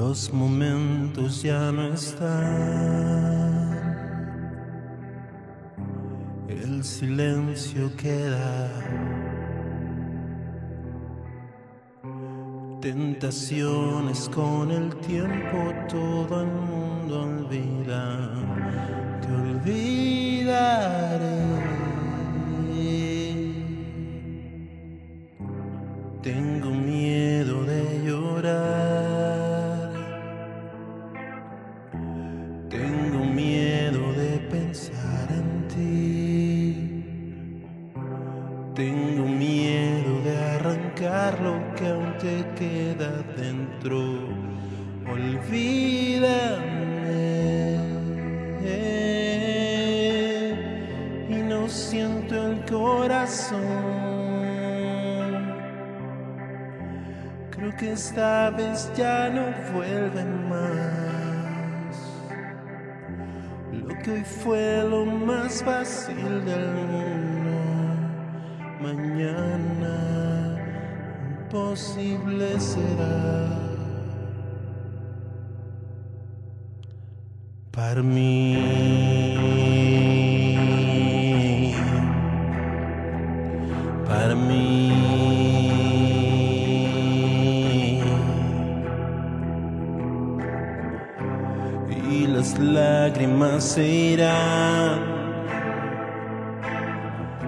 Los momentos ya no están. El silencio queda. Tentaciones con el tiempo todo el mundo olvida. Te olvidaré. Fue lo más fácil del mundo, mañana imposible será. Para mí, lágrimas se irán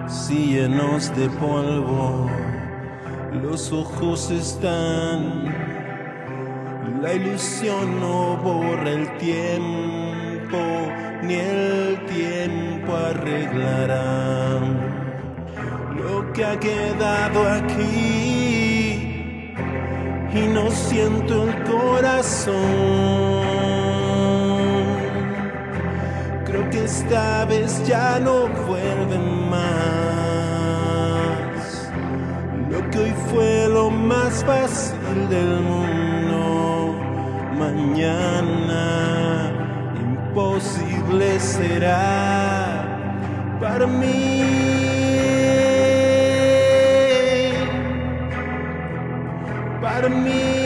si llenos de polvo los ojos están. La ilusión no borra el tiempo, ni el tiempo arreglará lo que ha quedado aquí. Y no siento el corazón. Esta vez ya no vuelve más. Lo que hoy fue lo más fácil del mundo, mañana imposible será para mí. Para mí,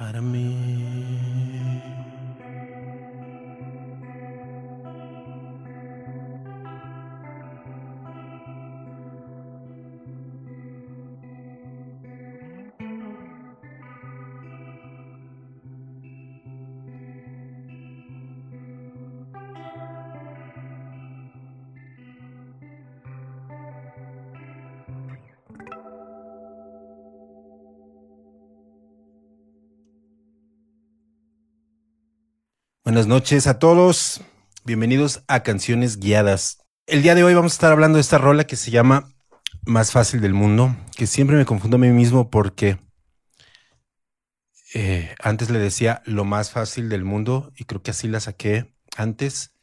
Para mí. Buenas noches a todos. Bienvenidos a Canciones Guiadas. El día de hoy vamos a estar hablando de esta rola que se llama Más fácil del mundo, que siempre me confundo a mí mismo porque eh, antes le decía lo más fácil del mundo y creo que así la saqué antes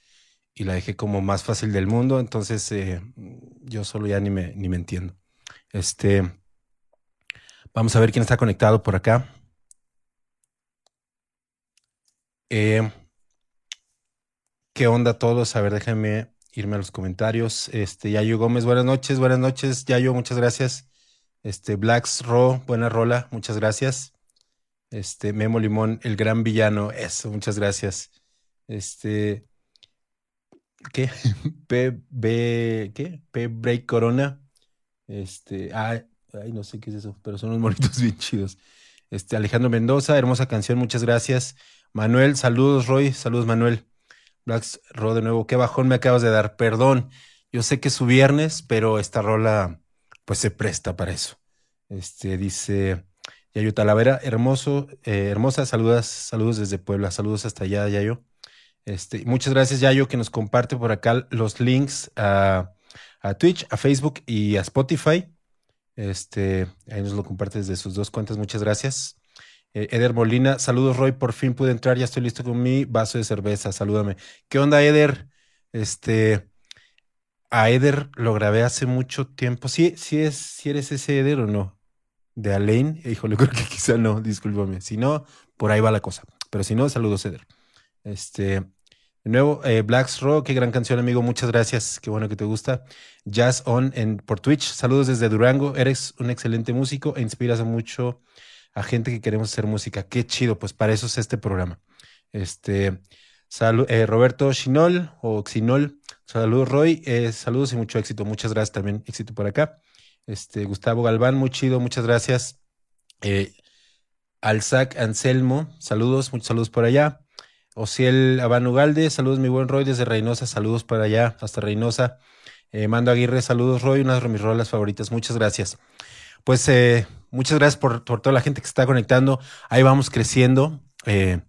y la dejé como más fácil del mundo, entonces eh, yo solo ya ni me, ni me entiendo. Este, vamos a ver quién está conectado por acá. Eh, ¿Qué onda todos? A ver, déjenme irme a los comentarios. Este, Yayo Gómez, buenas noches, buenas noches, Yayo, muchas gracias. Este, Blacks Ro, buena rola, muchas gracias. Este, Memo Limón, el gran villano, eso, muchas gracias. Este, ¿qué? PB, ¿qué? P Break Corona. Este, ay, no sé qué es eso, pero son unos monitos bien chidos. Este, Alejandro Mendoza, hermosa canción, muchas gracias. Manuel, saludos, Roy, saludos, Manuel. Blacks Ro de nuevo, qué bajón me acabas de dar, perdón. Yo sé que es su viernes, pero esta rola pues se presta para eso. Este dice, Yayo Talavera, hermoso, eh, hermosa, saludos, saludos desde Puebla, saludos hasta allá, Yayo. Este, muchas gracias, Yayo, que nos comparte por acá los links a, a Twitch, a Facebook y a Spotify. Este, ahí nos lo comparte desde sus dos cuentas, muchas gracias. Eh, Eder Molina, saludos Roy, por fin pude entrar, ya estoy listo con mi vaso de cerveza, salúdame. ¿Qué onda, Eder? Este, a Eder lo grabé hace mucho tiempo. ¿Sí, sí, es, si eres ese Eder o no? De Alain, híjole, creo que quizá no, discúlpame. Si no, por ahí va la cosa. Pero si no, saludos, Eder. Este, de nuevo, eh, Blacks Rock, qué gran canción, amigo. Muchas gracias. Qué bueno que te gusta. Jazz On en, por Twitch. Saludos desde Durango. Eres un excelente músico e inspiras a mucho a gente que queremos hacer música. Qué chido, pues para eso es este programa. Este, eh, Roberto Chinol o Xinol. Saludos, Roy. Eh, saludos y mucho éxito. Muchas gracias también. Éxito por acá. Este, Gustavo Galván, muy chido. Muchas gracias. Eh, Alzac Anselmo, saludos, muchos saludos por allá. Ociel Abanugalde, saludos mi buen Roy desde Reynosa, saludos para allá, hasta Reynosa. Eh, Mando Aguirre, saludos Roy, una de mis rolas favoritas, muchas gracias. Pues eh, muchas gracias por, toda la gente que está conectando, ahí vamos creciendo, eh,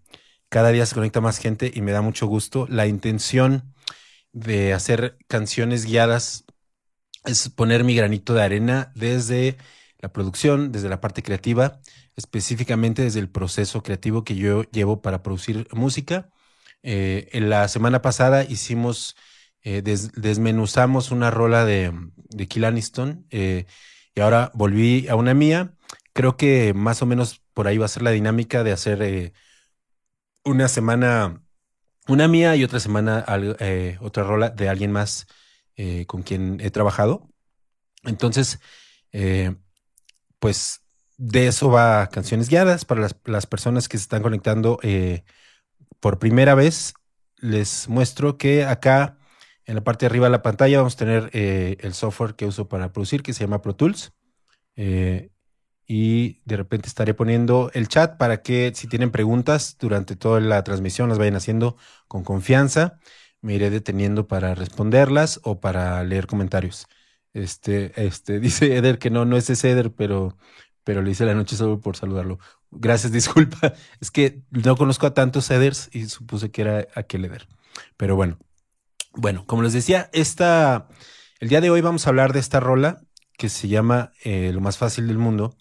cada día se conecta más gente y me da mucho gusto. La intención de hacer canciones guiadas es poner mi granito de arena desde la producción, desde la parte creativa, específicamente desde el proceso creativo que yo llevo para producir música. Eh, en la semana pasada hicimos, eh, desmenuzamos una rola de, de Kill Aniston eh, y ahora volví a una mía. Creo que más o menos por ahí va a ser la dinámica de hacer una semana una mía y otra semana otra rola de alguien más con quien he trabajado. Entonces, pues de eso va Canciones Guiadas para las, personas que se están conectando eh, por primera vez. Les muestro que acá en la parte de arriba de la pantalla vamos a tener eh, el software que uso para producir que se llama Pro Tools. Eh, y de repente estaré poniendo el chat para que si tienen preguntas durante toda la transmisión las vayan haciendo con confianza. Me iré deteniendo para responderlas o para leer comentarios. Este, este, dice Eder que no, no es ese Eder, pero, pero le hice la noche solo por saludarlo. Gracias, disculpa. Es que no conozco a tantos Eders y supuse que era aquel Eder. Pero bueno, bueno, como les decía, esta, el día de hoy vamos a hablar de esta rola que se llama eh, Lo más fácil del mundo.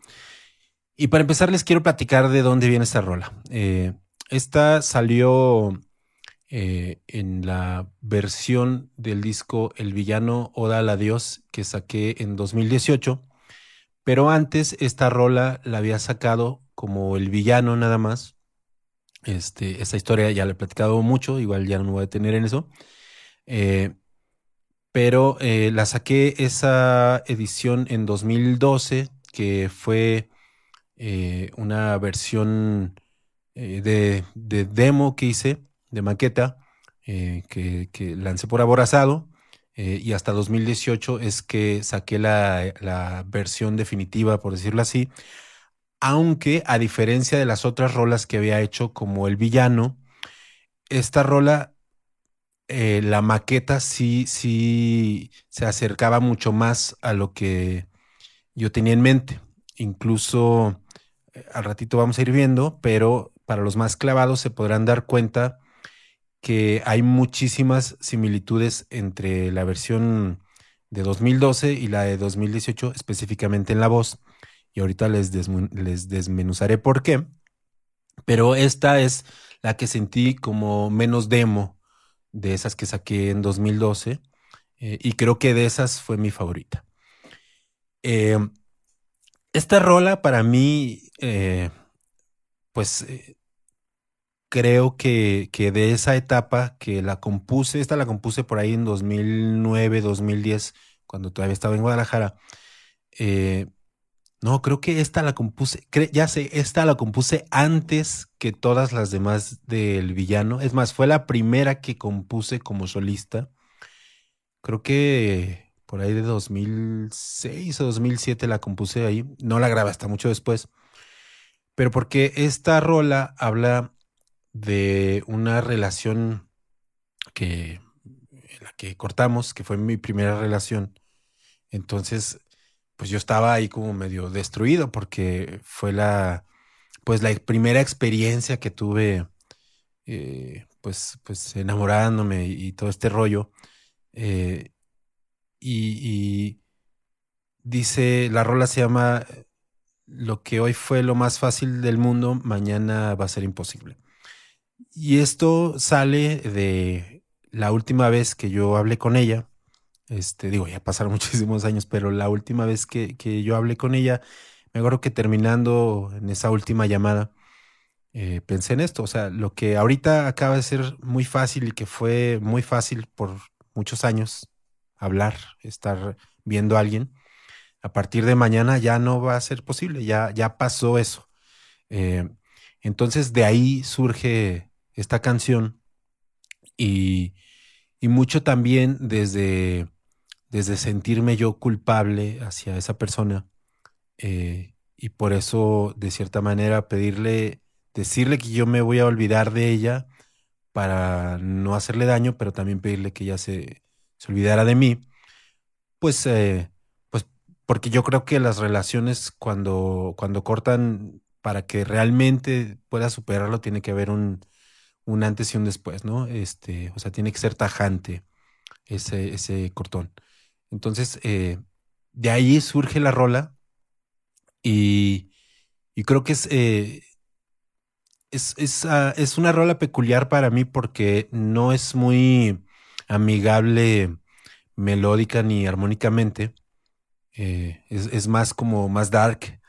Y para empezar les quiero platicar de dónde viene esta rola. Eh, esta salió eh, en la versión del disco El villano Oda al adiós que saqué en 2018. Pero antes esta rola la había sacado como el villano nada más. Este, esta historia ya la he platicado mucho, igual ya no me voy a detener en eso. Eh, pero eh, la saqué esa edición en 2012, que fue una versión de, de, demo que hice de maqueta eh, que, lancé por aborazado eh, y hasta 2018 es que saqué la, versión definitiva, por decirlo así, aunque a diferencia de las otras rolas que había hecho como El Villano, esta rola, eh, la maqueta sí, sí se acercaba mucho más a lo que yo tenía en mente. Incluso al ratito vamos a ir viendo, pero para los más clavados se podrán dar cuenta que hay muchísimas similitudes entre la versión de 2012 y la de 2018, específicamente en la voz. Y ahorita les, les desmenuzaré por qué. Pero esta es la que sentí como menos demo de esas que saqué en 2012. Eh, y creo que de esas fue mi favorita. Eh, esta rola para mí, eh, pues creo que, de esa etapa que la compuse, esta la compuse por ahí en 2009, 2010, cuando todavía estaba en Guadalajara. Eh, no, creo que esta la compuse, ya sé, esta la compuse antes que todas las demás del villano. Es más, fue la primera que compuse como solista. Creo que por ahí de 2006 o 2007 la compuse ahí. No la grabé hasta mucho después. Pero porque esta rola habla de una relación que en la que cortamos, que fue mi primera relación. Entonces, pues yo estaba ahí como medio destruido porque fue la, pues la primera experiencia que tuve, eh, pues, pues enamorándome y, todo este rollo. Eh, y, dice, la rola se llama Lo que hoy fue lo más fácil del mundo, mañana va a ser imposible. Y esto sale de la última vez que yo hablé con ella. Este, digo, ya pasaron muchísimos años, pero la última vez que, que yo hablé con ella, me acuerdo que terminando en esa última llamada, eh, pensé en esto. O sea, lo que ahorita acaba de ser muy fácil y que fue muy fácil por muchos años, hablar, estar viendo a alguien, a partir de mañana ya no va a ser posible, ya, ya pasó eso. Eh, entonces de ahí surge esta canción y, y mucho también desde, desde sentirme yo culpable hacia esa persona eh, y por eso de cierta manera pedirle, decirle que yo me voy a olvidar de ella para no hacerle daño, pero también pedirle que ella se, se olvidara de mí pues, eh, pues, porque yo creo que las relaciones cuando, cuando cortan, para que realmente pueda superarlo, tiene que haber un, un antes y un después, ¿no? Este, o sea, tiene que ser tajante ese, ese cortón. Entonces, eh, de ahí surge la rola y, y creo que es, eh, es, es, ah, es, una rola peculiar para mí porque no es muy amigable melódica ni armónicamente. Eh, es, más como más dark,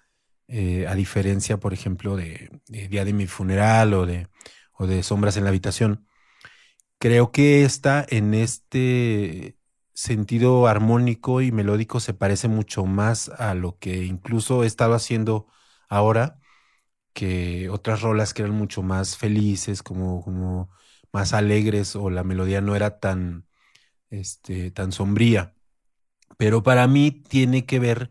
a diferencia, por ejemplo, de, Día de mi funeral o de, o de Sombras en la habitación. Creo que esta, en este sentido armónico y melódico, se parece mucho más a lo que incluso he estado haciendo ahora que otras rolas que eran mucho más felices, como, como más alegres, o la melodía no era tan, este, tan sombría. Pero para mí tiene que ver,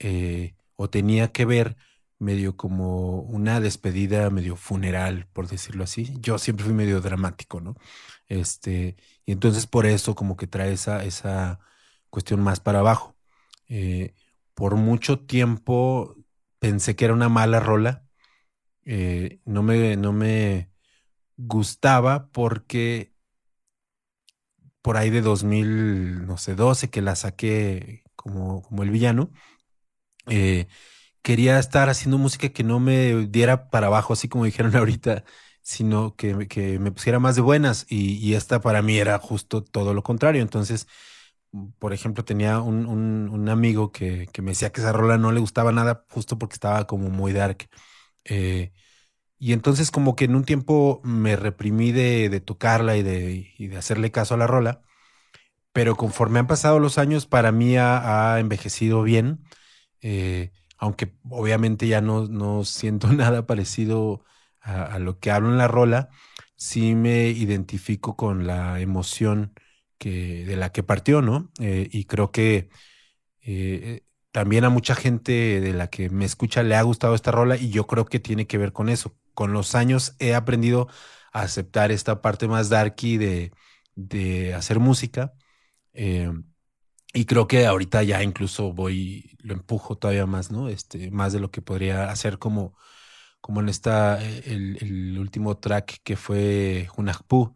eh, o tenía que ver, medio como una despedida medio funeral, por decirlo así. Yo siempre fui medio dramático, ¿no? Este, y entonces por eso como que trae esa, esa cuestión más para abajo. Eh, por mucho tiempo pensé que era una mala rola. Eh, no, me, no me gustaba porque por ahí de 2000, no sé, 12 que la saqué como, como el villano. Eh, quería estar haciendo música que no me diera para abajo, así como dijeron ahorita, sino que, que me pusiera más de buenas. Y, esta para mí era justo todo lo contrario. Entonces, por ejemplo, tenía un, un, amigo que, que, me decía que esa rola no le gustaba nada, justo porque estaba como muy dark. Eh, y entonces como que en un tiempo me reprimí de, tocarla y de, de, hacerle caso a la rola, pero conforme han pasado los años, para mí ha, envejecido bien, eh, aunque obviamente ya no, no siento nada parecido a, lo que hablo en la rola, sí me identifico con la emoción que, de la que partió, ¿no? Eh, y creo que eh, también a mucha gente de la que me escucha le ha gustado esta rola y yo creo que tiene que ver con eso, con los años he aprendido a aceptar esta parte más darky de, de hacer música. Eh, y creo que ahorita ya incluso voy, lo empujo todavía más, ¿no? Este, más de lo que podría hacer como, como en esta, eh, el, último track que fue Hunahpu,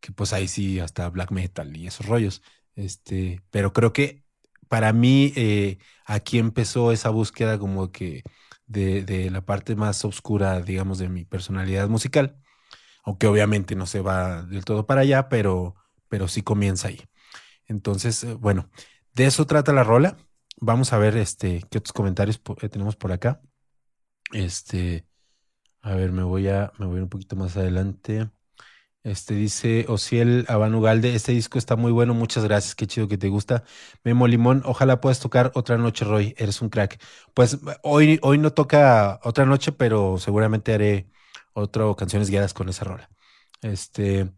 que pues ahí sí hasta black metal y esos rollos. Este, pero creo que para mí eh, aquí empezó esa búsqueda como que de, la parte más oscura, digamos, de mi personalidad musical. Aunque obviamente no se va del todo para allá, pero, pero sí comienza ahí. Entonces, eh, bueno, de eso trata la rola. Vamos a ver este, qué otros comentarios tenemos por acá. Este, a ver, me voy a, me voy un poquito más adelante. Este dice Ociel Abanugalde, este disco está muy bueno, muchas gracias, qué chido que te gusta. Memo Limón, ojalá puedas tocar otra noche, Roy, eres un crack. Pues hoy, hoy no toca otra noche, pero seguramente haré otras canciones guiadas con esa rola. Este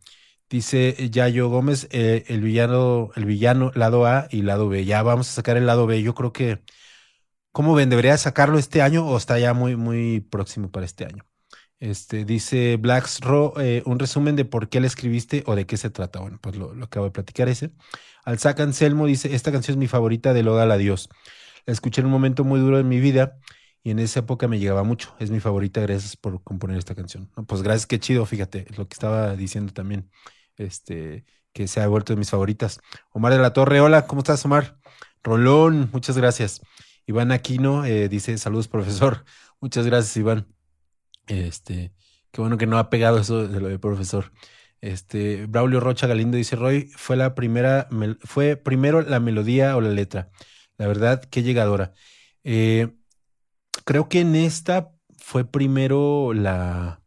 dice Yayo Gómez, eh, el villano, el villano, lado A y lado B. Ya vamos a sacar el lado B. Yo creo que, ¿cómo ven? ¿Debería sacarlo este año o está ya muy, muy próximo para este año? Este, dice Blacks Raw, eh, un resumen de por qué la escribiste o de qué se trata. Bueno, pues lo, acabo de platicar ese. Alzac Anselmo dice, esta canción es mi favorita de Loda a Dios. La escuché en un momento muy duro de mi vida y en esa época me llegaba mucho. Es mi favorita, gracias por componer esta canción. Pues gracias, qué chido, fíjate, lo que estaba diciendo también, este, que se ha vuelto de mis favoritas. Omar de la Torre, hola, ¿cómo estás, Omar? Rolón, muchas gracias. Iván Aquino eh, dice, saludos, profesor. Muchas gracias, Iván. Este, qué bueno que no ha pegado eso de lo de profesor. Este, Braulio Rocha Galindo dice, Roy, fue la primera, fue primero la melodía o la letra. La verdad, qué llegadora. Eh, creo que en esta fue primero la,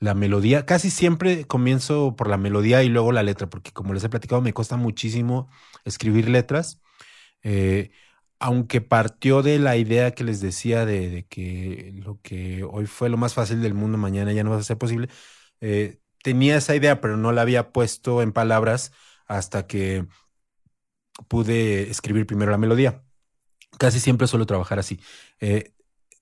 la melodía. Casi siempre comienzo por la melodía y luego la letra, porque como les he platicado, me cuesta muchísimo escribir letras. Eh, aunque partió de la idea que les decía de, que lo que hoy fue lo más fácil del mundo, mañana ya no va a ser posible, eh, tenía esa idea, pero no la había puesto en palabras hasta que pude escribir primero la melodía. Casi siempre suelo trabajar así. Eh,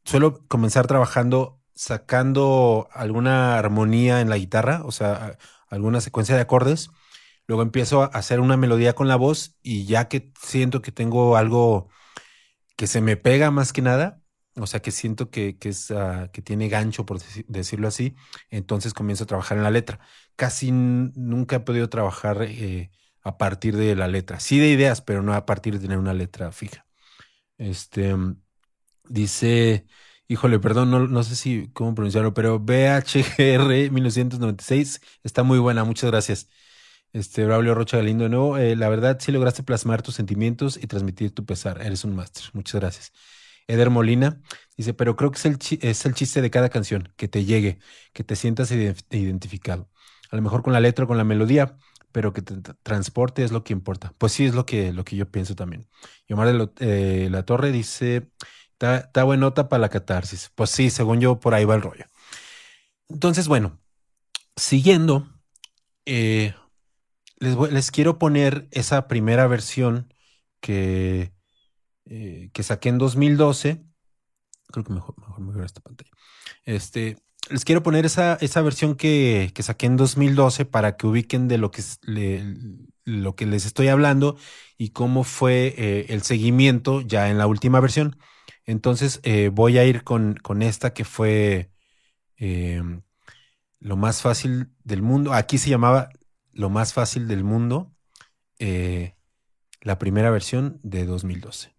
suelo comenzar trabajando sacando alguna armonía en la guitarra, o sea, alguna secuencia de acordes. Luego empiezo a hacer una melodía con la voz y ya que siento que tengo algo que se me pega más que nada, o sea, que siento que, es, ah, que tiene gancho, por decirlo así, entonces comienzo a trabajar en la letra. Casi nunca he podido trabajar eh, a partir de la letra. Sí de ideas, pero no a partir de tener una letra fija. Este, dice, híjole, perdón, no, sé si cómo pronunciarlo, pero BHGR 1996 está muy buena, muchas gracias. Este, Braulio Rocha Galindo de nuevo, eh, la verdad sí lograste plasmar tus sentimientos y transmitir tu pesar, eres un máster, muchas gracias. Eder Molina dice, pero creo que es el, es el chiste de cada canción, que te llegue, que te sientas identificado. A lo mejor con la letra o con la melodía, pero que te transporte es lo que importa. Pues sí, es lo que, lo que yo pienso también. Y Omar de eh, la Torre dice, está buenota para la catarsis. Pues sí, según yo, por ahí va el rollo. Entonces, bueno, siguiendo, eh, les, quiero poner esa primera versión que eh, que saqué en 2012. Creo que mejor, me esta pantalla. Este, les quiero poner esa, esa versión que, que, saqué en 2012 para que ubiquen de lo que, lo que les estoy hablando y cómo fue eh, el seguimiento ya en la última versión. Entonces eh, voy a ir con, con, esta que fue lo más fácil del mundo. Aquí se llamaba lo más fácil del mundo, la primera versión de 2012.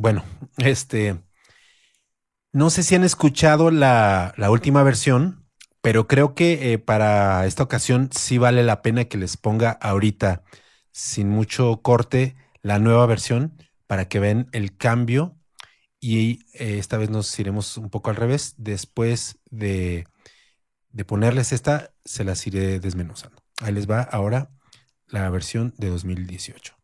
Bueno, este, no sé si han escuchado la, última versión, pero creo que eh, para esta ocasión sí vale la pena que les ponga ahorita, sin mucho corte, la nueva versión para que vean el cambio. Y eh, esta vez nos iremos un poco al revés. Después de, de ponerles esta, se las iré desmenuzando. Ahí les va ahora la versión de 2018.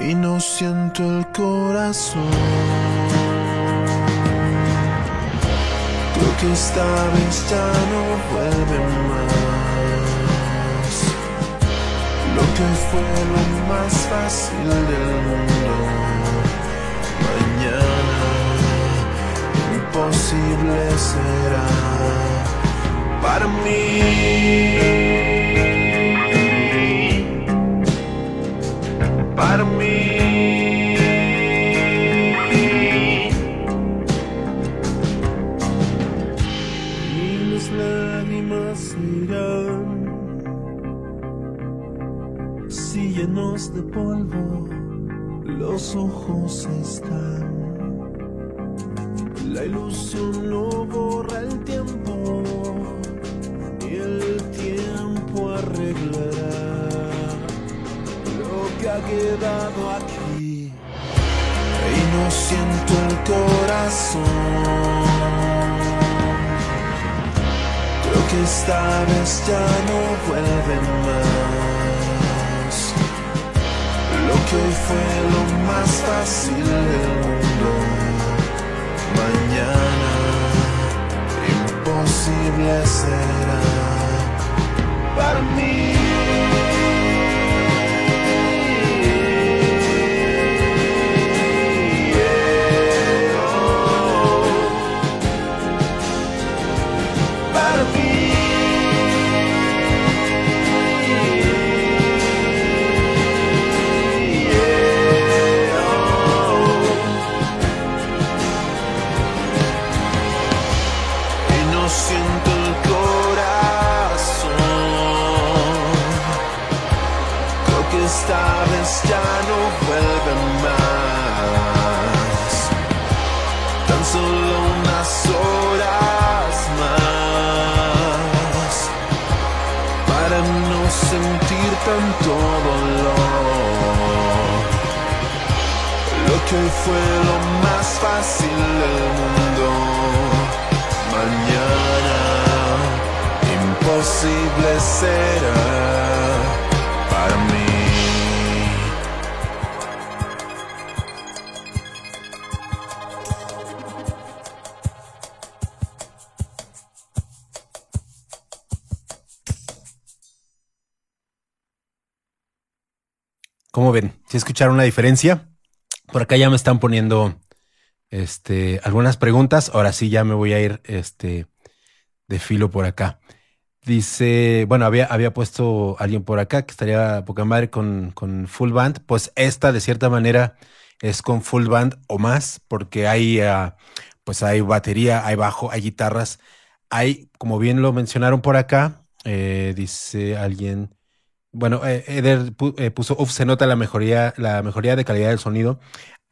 y no siento el corazón. Creo que esta vez ya no vuelve más. Lo que fue lo más fácil del mundo. Mañana imposible será para mí. Para mí. Y mis lágrimas se irán si llenos de polvo los ojos están. La ilusión no quedado aquí y no siento el corazón. Creo que esta vez ya no vuelve más. Lo que hoy fue lo más fácil del mundo, mañana imposible será para mí. mis ya no vuelven más. Tan solo unas horas más para no sentir tanto dolor. Lo que fue lo más fácil del mundo. Mañana imposible será. Ven? ¿Si escucharon la diferencia? Por acá ya me están poniendo este, algunas preguntas. Ahora sí ya me voy a ir este, de filo por acá. Dice, bueno, había, había puesto alguien por acá que estaría poca madre con, con full band. Pues esta de cierta manera es con full band o más, porque hay, uh, pues hay batería, hay bajo, hay guitarras, hay, como bien lo mencionaron por acá, eh, dice alguien, bueno, eh, Eder eh, puso, uff, se nota la mejoría, la mejoría de calidad del sonido.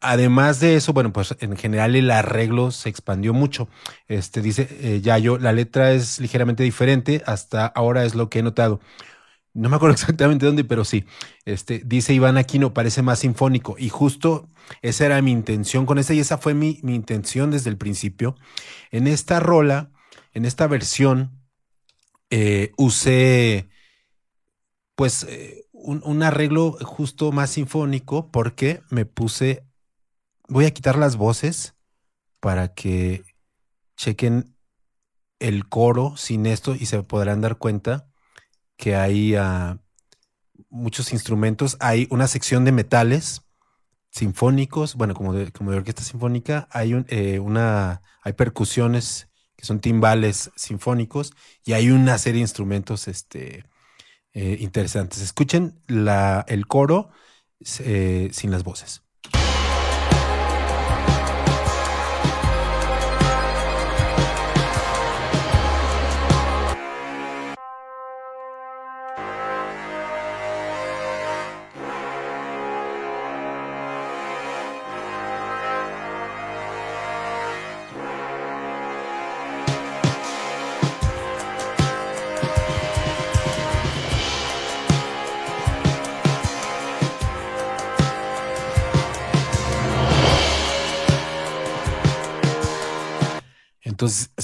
Además de eso, bueno, pues en general el arreglo se expandió mucho. Este dice eh, Yayo, la letra es ligeramente diferente, hasta ahora es lo que he notado. No me acuerdo exactamente dónde, pero sí. Este, dice Iván Aquino, parece más sinfónico. Y justo esa era mi intención con esta, y esa fue mi, mi intención desde el principio. En esta rola, en esta versión, eh, usé pues eh, un, un arreglo justo más sinfónico porque me puse voy a quitar las voces para que chequen el coro sin esto y se podrán dar cuenta que hay uh, muchos instrumentos. Hay una sección de metales sinfónicos, bueno, como de, como de orquesta sinfónica. Hay un, eh, una, hay percusiones que son timbales sinfónicos y hay una serie de instrumentos este, eh, interesantes. Escuchen la, el coro eh, sin las voces.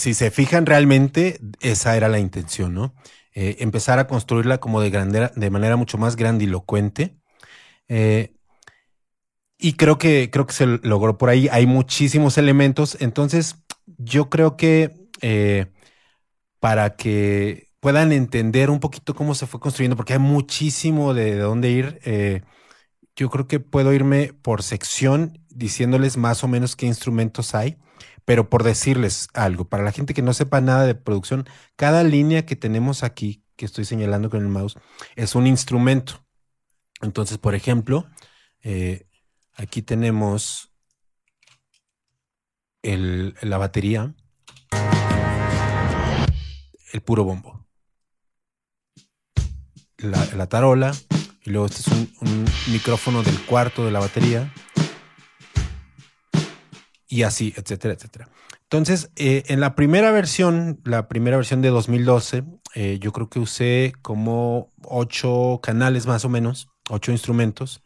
Si se fijan realmente, esa era la intención, ¿no? Eh, empezar a construirla como de, manera mucho más grandilocuente. Eh, y creo que, creo que se logró por ahí. Hay muchísimos elementos. Entonces, yo creo que eh, para que puedan entender un poquito cómo se fue construyendo, porque hay muchísimo de, de dónde ir, eh, yo creo que puedo irme por sección diciéndoles más o menos qué instrumentos hay. Pero por decirles algo, para la gente que no sepa nada de producción, cada línea que tenemos aquí, que estoy señalando con el mouse, es un instrumento. Entonces, por ejemplo, eh, aquí tenemos el, la batería, el puro bombo, la, la tarola, y luego este es un, un micrófono del cuarto de la batería y así, etcétera, etcétera. Entonces, eh, en la primera versión, la primera versión de 2012, eh, yo creo que usé como ocho canales más o menos, ocho instrumentos.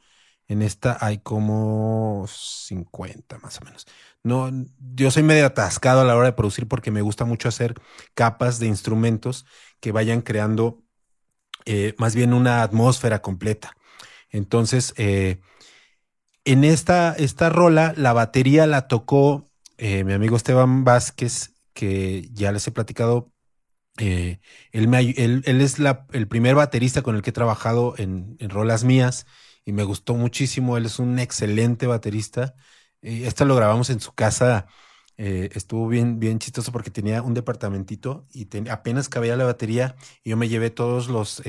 En esta hay como 50 más o menos. No, yo soy medio atascado a la hora de producir porque me gusta mucho hacer capas de instrumentos que vayan creando eh, más bien una atmósfera completa. Entonces, en esta, esta rola, la batería la tocó eh, mi amigo Esteban Vázquez, que ya les he platicado. Eh, él, me, él, él, es la, el primer baterista con el que he trabajado en, en, rolas mías y me gustó muchísimo. Él es un excelente baterista. Eh, esto lo grabamos en su casa. Eh, estuvo bien, bien chistoso porque tenía un departamentito y apenas cabía la batería y yo me llevé todos los,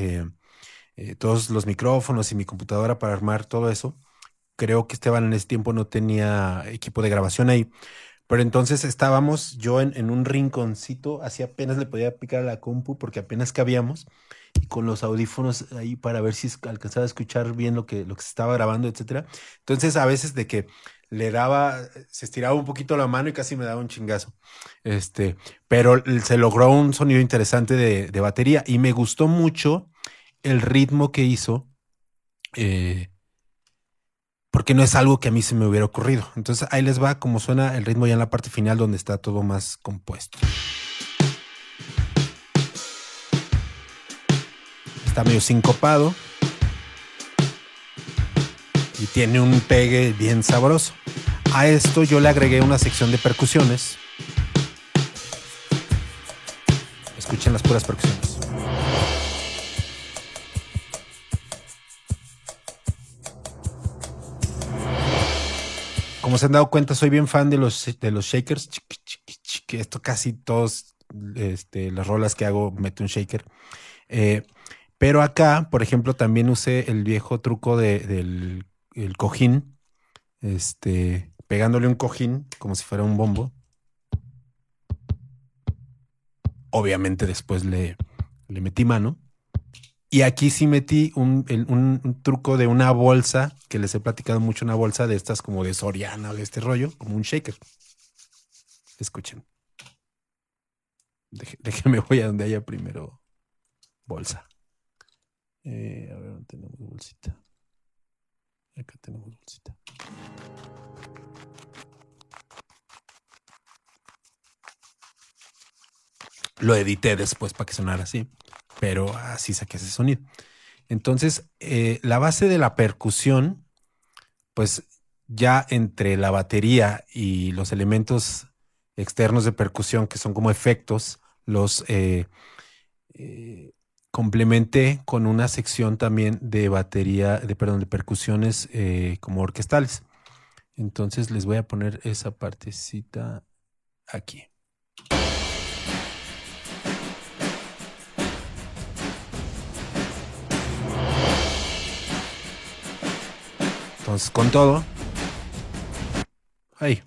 todos los micrófonos y mi computadora para armar todo eso creo que Esteban en ese tiempo no tenía equipo de grabación ahí. Pero entonces estábamos yo en, un rinconcito, así apenas le podía picar a la compu porque apenas cabíamos, y con los audífonos ahí para ver si alcanzaba a escuchar bien lo que, lo que se estaba grabando, etcétera. Entonces a veces de que le daba, se estiraba un poquito la mano y casi me daba un chingazo. Este, pero se logró un sonido interesante de, de batería y me gustó mucho el ritmo que hizo. Eh, porque no es algo que a mí se me hubiera ocurrido. Entonces ahí les va como suena el ritmo ya en la parte final donde está todo más compuesto. Está medio sincopado y tiene un pegue bien sabroso. A esto yo le agregué una sección de percusiones. Escuchen las puras percusiones. Como se han dado cuenta, soy bien fan de los, de los shakers. Esto casi todos este, las rolas que hago meto un shaker. Eh, pero acá, por ejemplo, también usé el viejo truco de, del el cojín, este, pegándole un cojín como si fuera un bombo. Obviamente después le, le metí mano. Y aquí sí metí un, un, truco de una bolsa, que les he platicado mucho, una bolsa de estas como de Soriana o de este rollo, como un shaker. Escuchen. Déjenme voy a donde haya primero bolsa. Eh, a ver, ¿dónde tenemos bolsita? Acá tenemos bolsita. Lo edité después para que sonara así pero así saqué ese sonido. Entonces, eh, la base de la percusión, pues ya entre la batería y los elementos externos de percusión, que son como efectos, los eh, eh, complementé con una sección también de batería, de perdón, de percusiones como orquestales. Entonces les voy a poner esa partecita aquí. Entonces, con todo. Ahí.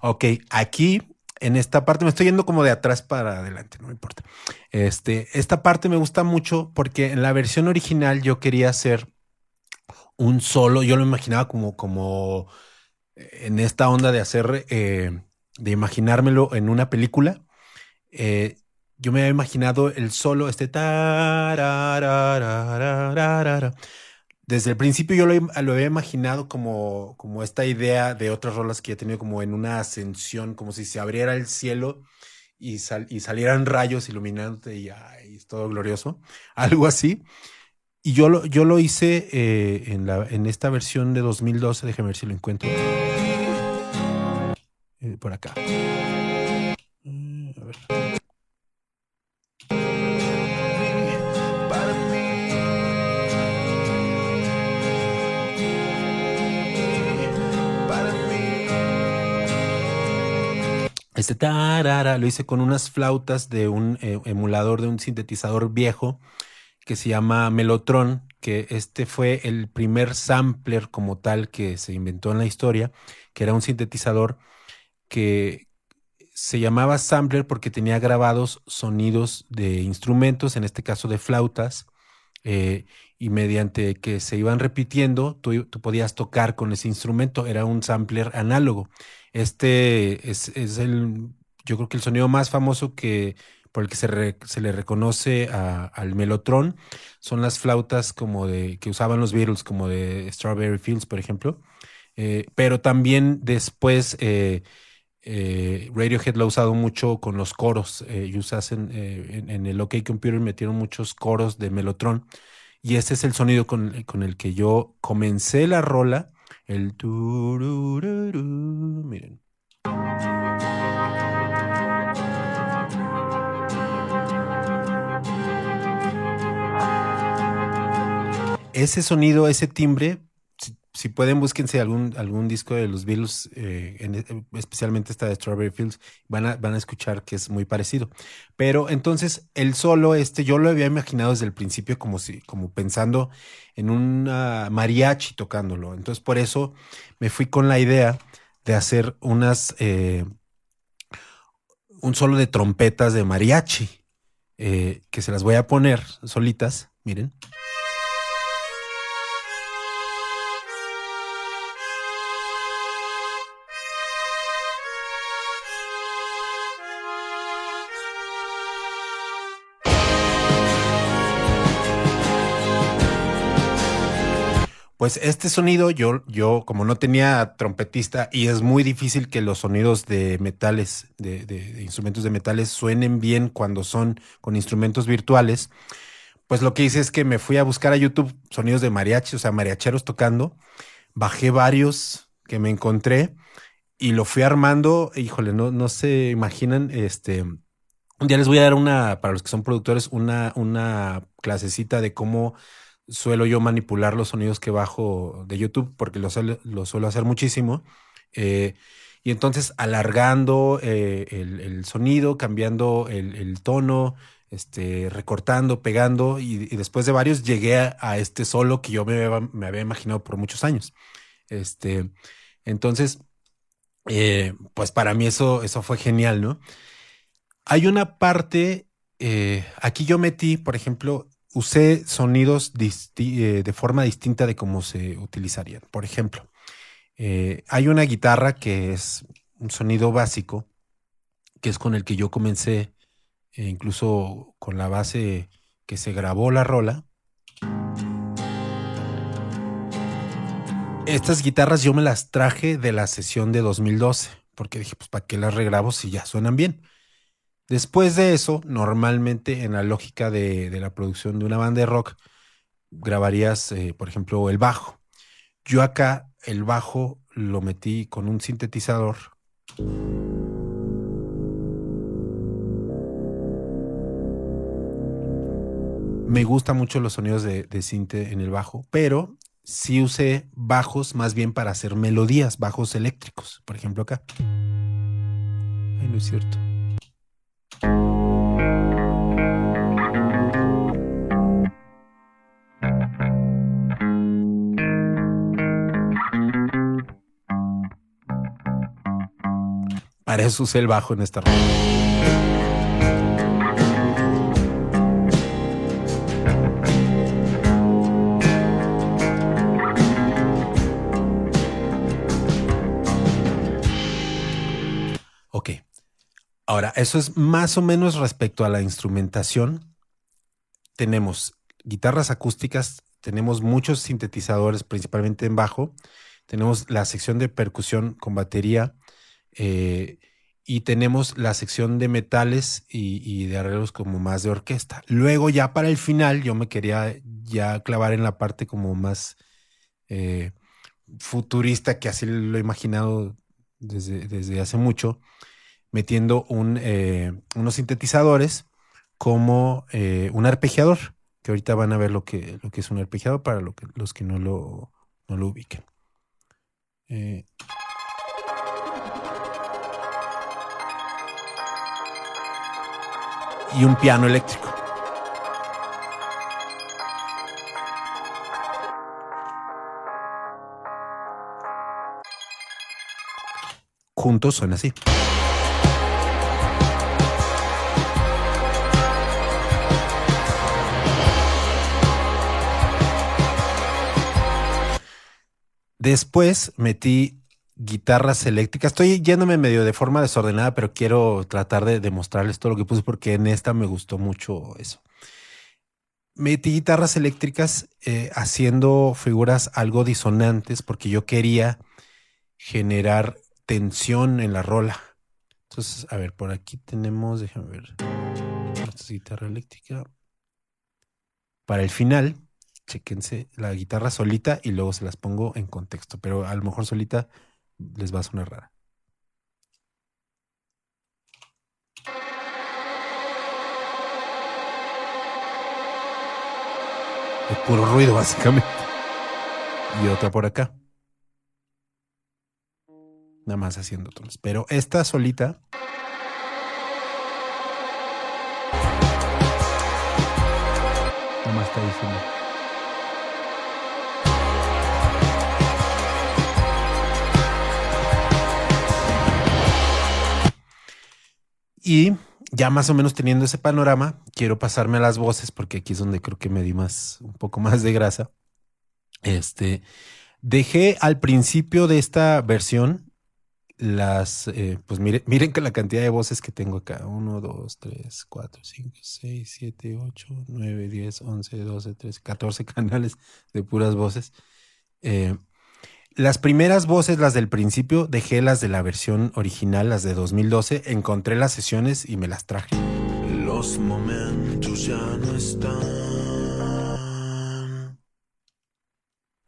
Ok, aquí en esta parte me estoy yendo como de atrás para adelante, no me importa. Este, esta parte me gusta mucho porque en la versión original yo quería hacer un solo, yo lo imaginaba como, como en esta onda de hacer, eh, de imaginármelo en una película, eh, yo me había imaginado el solo, este desde el principio yo lo, había imaginado como, como esta idea de otras rolas que he tenido como en una ascensión, como si se abriera el cielo y, y salieran rayos iluminándote y, es todo glorioso, algo así. Y yo lo, yo lo hice eh, en, la, en esta versión de 2012, déjame ver si lo encuentro. Eh, por acá. Mm, a ver. Este tarara lo hice con unas flautas de un eh, emulador de un sintetizador viejo que se llama Melotron, que este fue el primer sampler como tal que se inventó en la historia, que era un sintetizador que se llamaba sampler porque tenía grabados sonidos de instrumentos, en este caso de flautas, eh, y mediante que se iban repitiendo, tú, podías tocar con ese instrumento, era un sampler análogo. Este es, es el, yo creo que el sonido más famoso que por el que se, le reconoce al Melotron son las flautas como de que usaban los Beatles, como de Strawberry Fields, por ejemplo. Eh, pero también después eh, eh, Radiohead lo ha usado mucho con los coros. ellos hacen en, el OK Computer metieron muchos coros de Melotron. Y ese es el sonido con, el que yo comencé la rola. El miren. Ese sonido, ese timbre, si, pueden, búsquense algún, algún disco de los Beatles, eh, especialmente esta de Strawberry Fields, van a, van a escuchar que es muy parecido. Pero entonces, el solo, este, yo lo había imaginado desde el principio como si, como pensando en un mariachi tocándolo. Entonces, por eso me fui con la idea de hacer unas, eh, un solo de trompetas de mariachi, eh, que se las voy a poner solitas, miren. Pues este sonido, yo, yo, como no tenía trompetista, y es muy difícil que los sonidos de metales, de, instrumentos de metales, suenen bien cuando son con instrumentos virtuales, pues lo que hice es que me fui a buscar a YouTube sonidos de mariachi, o sea, mariacheros tocando, bajé varios que me encontré y lo fui armando, híjole, no, no se imaginan, este, un día les voy a dar una, para los que son productores, una, una clasecita de cómo suelo yo manipular los sonidos que bajo de YouTube, porque lo, lo suelo hacer muchísimo. Eh, y entonces alargando eh, el, sonido, cambiando el, tono, este, recortando, pegando, y, después de varios llegué a, este solo que yo me, me, había imaginado por muchos años. Este, entonces, eh, pues para mí eso, eso fue genial, ¿no? Hay una parte, aquí yo metí, por ejemplo, usé sonidos eh, de forma distinta de cómo se utilizarían. Por ejemplo, hay una guitarra que es un sonido básico, que es con el que yo comencé, incluso con la base que se grabó la rola. Estas guitarras yo me las traje de la sesión de 2012, porque dije, pues, ¿para qué las regrabo si ya suenan bien? Después de eso, normalmente en la lógica de, la producción de una banda de rock, grabarías, eh, por ejemplo, el bajo. Yo acá el bajo lo metí con un sintetizador. Me gustan mucho los sonidos de, de sinte en el bajo, pero sí usé bajos más bien para hacer melodías, bajos eléctricos, por ejemplo acá. Ay, no es cierto. Para eso el bajo en esta eso es más o menos respecto a la instrumentación. Tenemos guitarras acústicas, tenemos muchos sintetizadores, principalmente en bajo, tenemos la sección de percusión con batería eh, y tenemos la sección de metales y, de arreglos como más de orquesta. Luego ya para el final yo me quería ya clavar en la parte como más eh, futurista, que así lo he imaginado desde, desde hace mucho metiendo un, eh, unos sintetizadores como eh, un arpegiador, que ahorita van a ver lo que, lo que es un arpegiador para los que no lo, no lo ubiquen. Eh, y un piano eléctrico. Juntos suena así. Después metí guitarras eléctricas. Estoy yéndome medio de forma desordenada, pero quiero tratar de demostrarles todo lo que puse porque en esta me gustó mucho eso. Metí guitarras eléctricas eh, haciendo figuras algo disonantes porque yo quería generar tensión en la rola. Entonces, a ver, por aquí tenemos, déjame ver, esta es guitarra eléctrica. Para el final, chequense la guitarra solita y luego se las pongo en contexto, pero a lo mejor solita les va a sonar rara. Es puro ruido, básicamente. Y otra por acá. Nada más haciendo tonos. Pero esta solita. Nada más está diciendo. Y ya más o menos teniendo ese panorama, quiero pasarme a las voces porque aquí es donde creo que me di más, un poco más de grasa. Este, dejé al principio de esta versión las, eh, pues miren, miren la cantidad de voces que tengo acá, 1, 2, 3, 4, 5, 6, 7, 8, 9, 10, 11, 12, 13, 14 canales de puras voces. Eh, las primeras voces, las del principio, dejé las de la versión original, las de 2012. Encontré las sesiones y me las traje. Los momentos ya no están.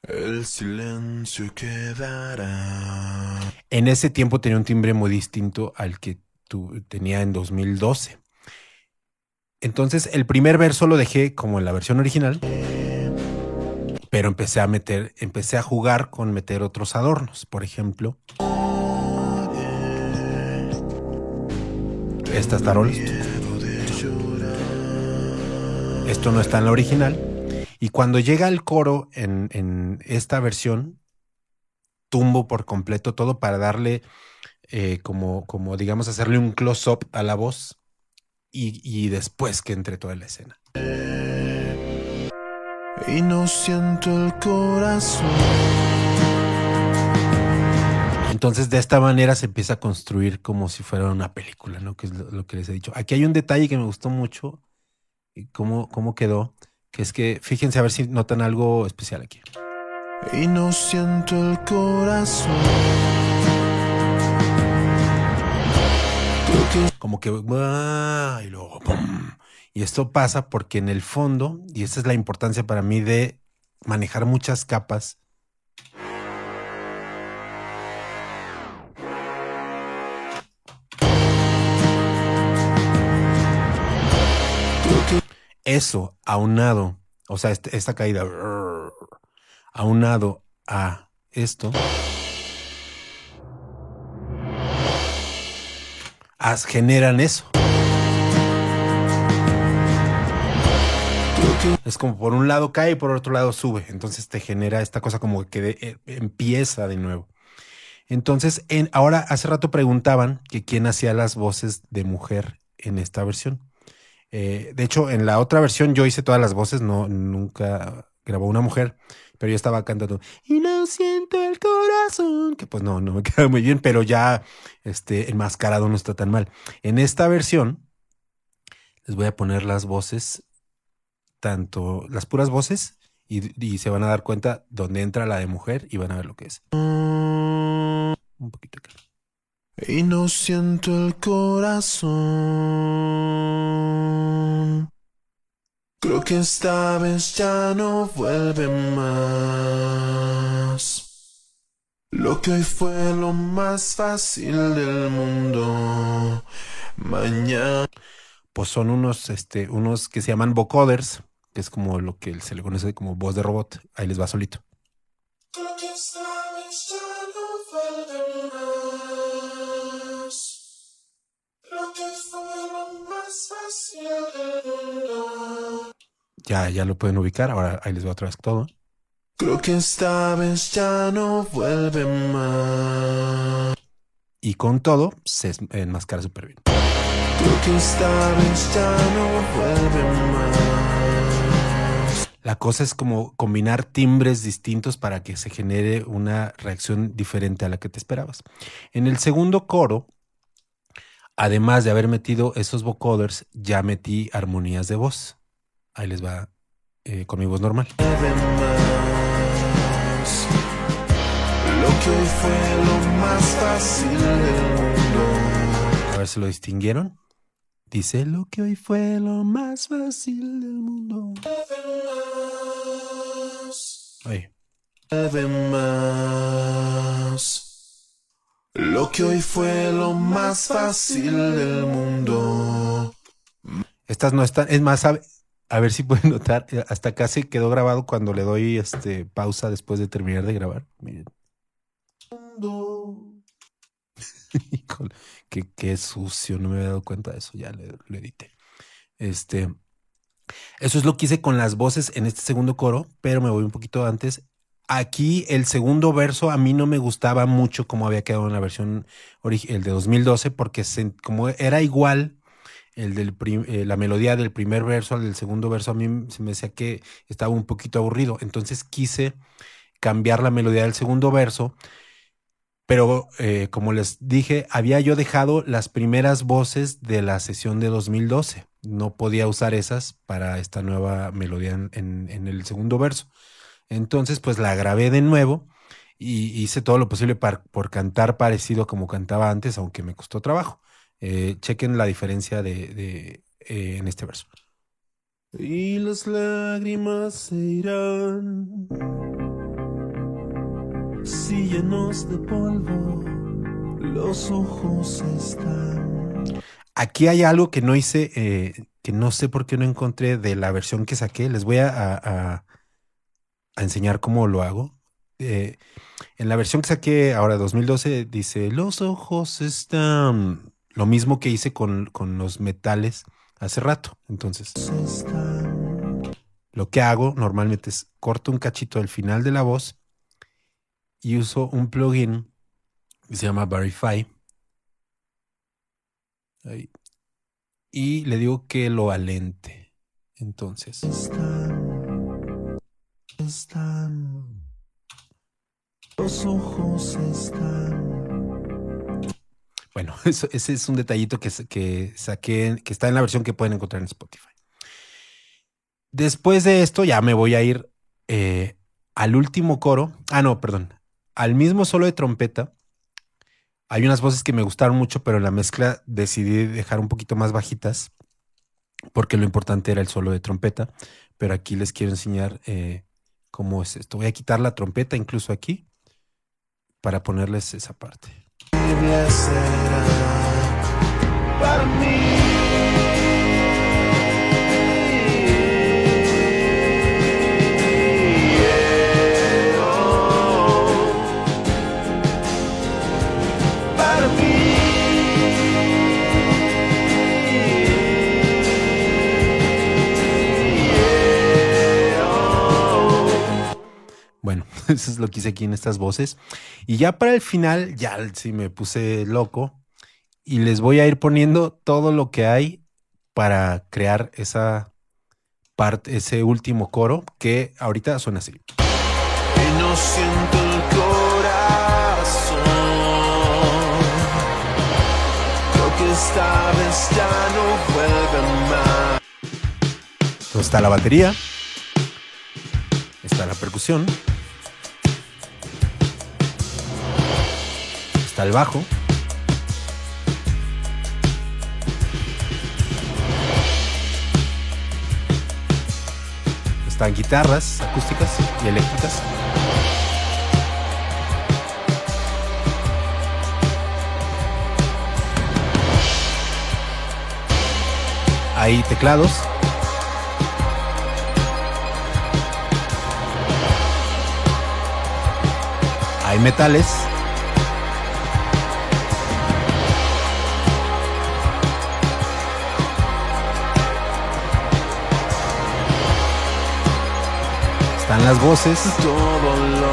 El silencio quedará. en ese tiempo tenía un timbre muy distinto al que tu, tenía en 2012. Entonces, el primer verso lo dejé como en la versión original, pero empecé a meter, empecé a jugar con meter otros adornos. Por ejemplo, estas tarolas. Esto no está en la original. Y cuando llega el coro en, en esta versión, tumbo por completo todo para darle eh, como, como, digamos, hacerle un close-up a la voz y, y, después que entre toda la escena. Y no siento el corazón. Entonces, de esta manera se empieza a construir como si fuera una película, ¿no? Que es lo, lo que les he dicho. Aquí hay un detalle que me gustó mucho, y cómo, cómo quedó, que es que fíjense a ver si notan algo especial aquí. Y no siento el corazón. Como que... Y luego... ¡pum! Y esto pasa porque en el fondo, y esta es la importancia para mí de manejar muchas capas, eso aunado, o sea, este, esta caída aunado a esto, as, generan eso. Es como por un lado cae y por otro lado sube. Entonces te genera esta cosa como que eh, empieza de nuevo. Entonces, en, ahora hace rato preguntaban que quién hacía las voces de mujer en esta versión. Eh, de hecho, en la otra versión yo hice todas las voces, no, nunca grabó una mujer, pero yo estaba cantando y no siento el corazón, que pues no, no me queda muy bien, pero ya este enmascarado no está tan mal. En esta versión les voy a poner las voces, tanto las puras voces, y, y se van a dar cuenta dónde entra la de mujer y van a ver lo que es. Un poquito acá. Y no siento el corazón. Creo que esta vez ya no vuelve más. Lo que hoy fue lo más fácil del mundo. Mañana. Pues son unos, este, unos que se llaman vocoders, que es como lo que se le conoce como voz de robot. Ahí les va solito. Ya. Ya, lo pueden ubicar. Ahora ahí les va otra vez todo. Creo que esta vez ya no vuelve más. Y con todo se enmascara súper bien. Creo que esta vez ya no vuelve más. La cosa es como combinar timbres distintos para que se genere una reacción diferente a la que te esperabas. En el segundo coro, además de haber metido esos vocoders, ya metí armonías de voz. Ahí les va eh, con mi voz normal. Lo que hoy fue lo más fácil del mundo. A ver si lo distinguieron. Dice lo que hoy fue lo más fácil del mundo. Ahí. Vuelve más. Lo que hoy fue lo más fácil del mundo. Estas no están. Es más, a, a ver si pueden notar. eh, Hasta casi quedó grabado cuando le doy este pausa después de terminar de grabar. Miren. Híjole, qué, sucio, no me había dado cuenta de eso, ya le- lo edité. Este, eso es lo que hice con las voces en este segundo coro, pero me voy un poquito antes. Aquí el segundo verso a mí no me gustaba mucho como había quedado en la versión el de 2012, porque se- como era igual el del eh, la melodía del primer verso al del segundo verso, a mí se me decía que estaba un poquito aburrido. Entonces quise cambiar la melodía del segundo verso pero eh, como les dije, había yo dejado las primeras voces de la sesión de 2012. No podía usar esas para esta nueva melodía en, el segundo verso. Entonces, pues la grabé de nuevo y hice todo lo posible por cantar parecido como cantaba antes, aunque me costó trabajo. Eh, chequen la diferencia de, eh, en este verso. Y las lágrimas se irán si llenos de polvo Los ojos están. Aquí hay algo que no hice, eh, que no sé por qué no encontré de la versión que saqué. Les voy a, a- a enseñar cómo lo hago. Eh, en la versión que saqué ahora, 2012, dice, los ojos están... Lo mismo que hice con, con los metales hace rato. Entonces, están. lo que hago normalmente es corto un cachito al final de la voz y uso un plugin que se llama Verify. Ahí. Y le digo que lo alente. Entonces, Están. Están. Los ojos están. bueno, eso- ese es un detallito que, que saqué, que está en la versión que pueden encontrar en Spotify. Después de esto ya me voy a ir eh, al último coro. Ah, no, perdón. Al mismo solo de trompeta. Hay unas voces que me gustaron mucho, pero en la mezcla decidí dejar un poquito más bajitas porque lo importante era el solo de trompeta. Pero aquí les quiero enseñar eh, cómo es esto. Voy a quitar la trompeta incluso aquí para ponerles esa parte. Para mí. Eso es lo que hice aquí en estas voces. Y ya para el final, ya sí me puse loco. Y les voy a ir poniendo todo lo que hay para crear esa parte, ese último coro que ahorita suena así. y no siento el corazón. Creo que esta vez ya no vuelve más. Entonces está la batería, está la percusión, el bajo, están guitarras acústicas y eléctricas. Hay teclados. Hay metales. Están las voces. todo lo,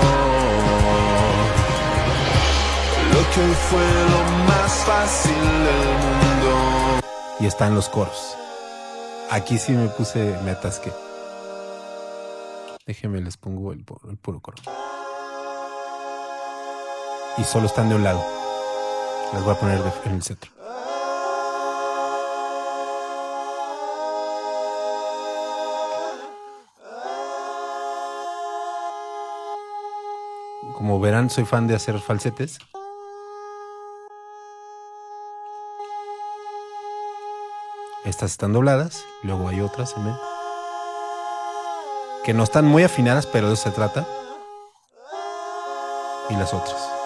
lo que fue lo más fácil del mundo. y están los coros. Aquí sí me puse, me atasqué. Déjenme, les pongo el, pu- el puro coro. Y solo están de un lado. Las voy a poner en el centro. Como verán, soy fan de hacer falsetes. Estas están dobladas, luego hay otras también. Que no están muy afinadas, pero de eso se trata. Y las otras.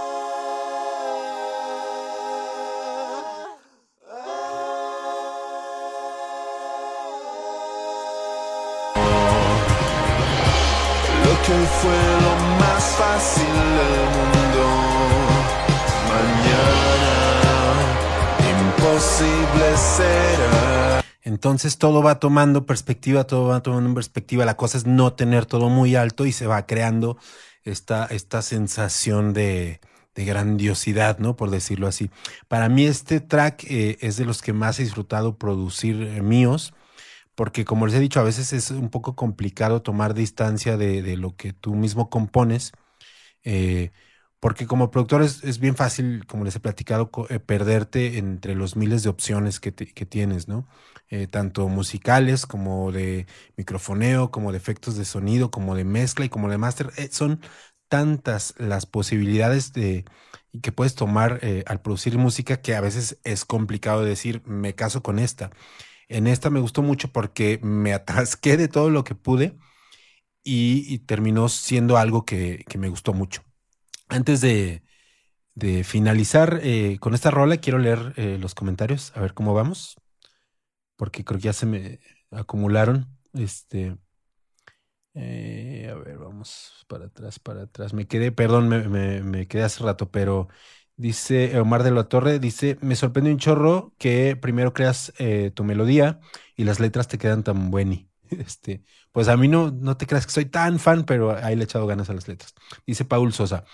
Entonces todo va tomando perspectiva, todo va tomando perspectiva. La cosa es no tener todo muy alto y se va creando esta, esta sensación de, grandiosidad, ¿no? Por decirlo así. Para mí este track eh, es de los que más he disfrutado producir eh, míos, porque como les he dicho, a veces es un poco complicado tomar distancia de, de lo que tú mismo compones. eh, porque como productor es, bien fácil, como les he platicado, eh, perderte entre los miles de opciones que, tienes, ¿no? Eh, tanto musicales como de microfoneo, como de efectos de sonido, como de mezcla y como de máster. Eh, son tantas las posibilidades de que puedes tomar al producir música que a veces es complicado decir, me caso con esta. En esta me gustó mucho porque me atasqué de todo lo que pude y, terminó siendo algo que me gustó mucho. Antes de, de finalizar eh, con esta rola, quiero leer eh, los comentarios, a ver cómo vamos, porque creo que ya se me acumularon. Este, eh, a ver, vamos para atrás, para atrás. Me quedé, perdón, me, me, me quedé hace rato, pero dice Omar de la Torre, dice, me sorprende un chorro que primero creas tu melodía y las letras te quedan tan buenas. Este, pues a mí no, no te creas que soy tan fan, pero ahí le he echado ganas a las letras. Dice Paul Sosa.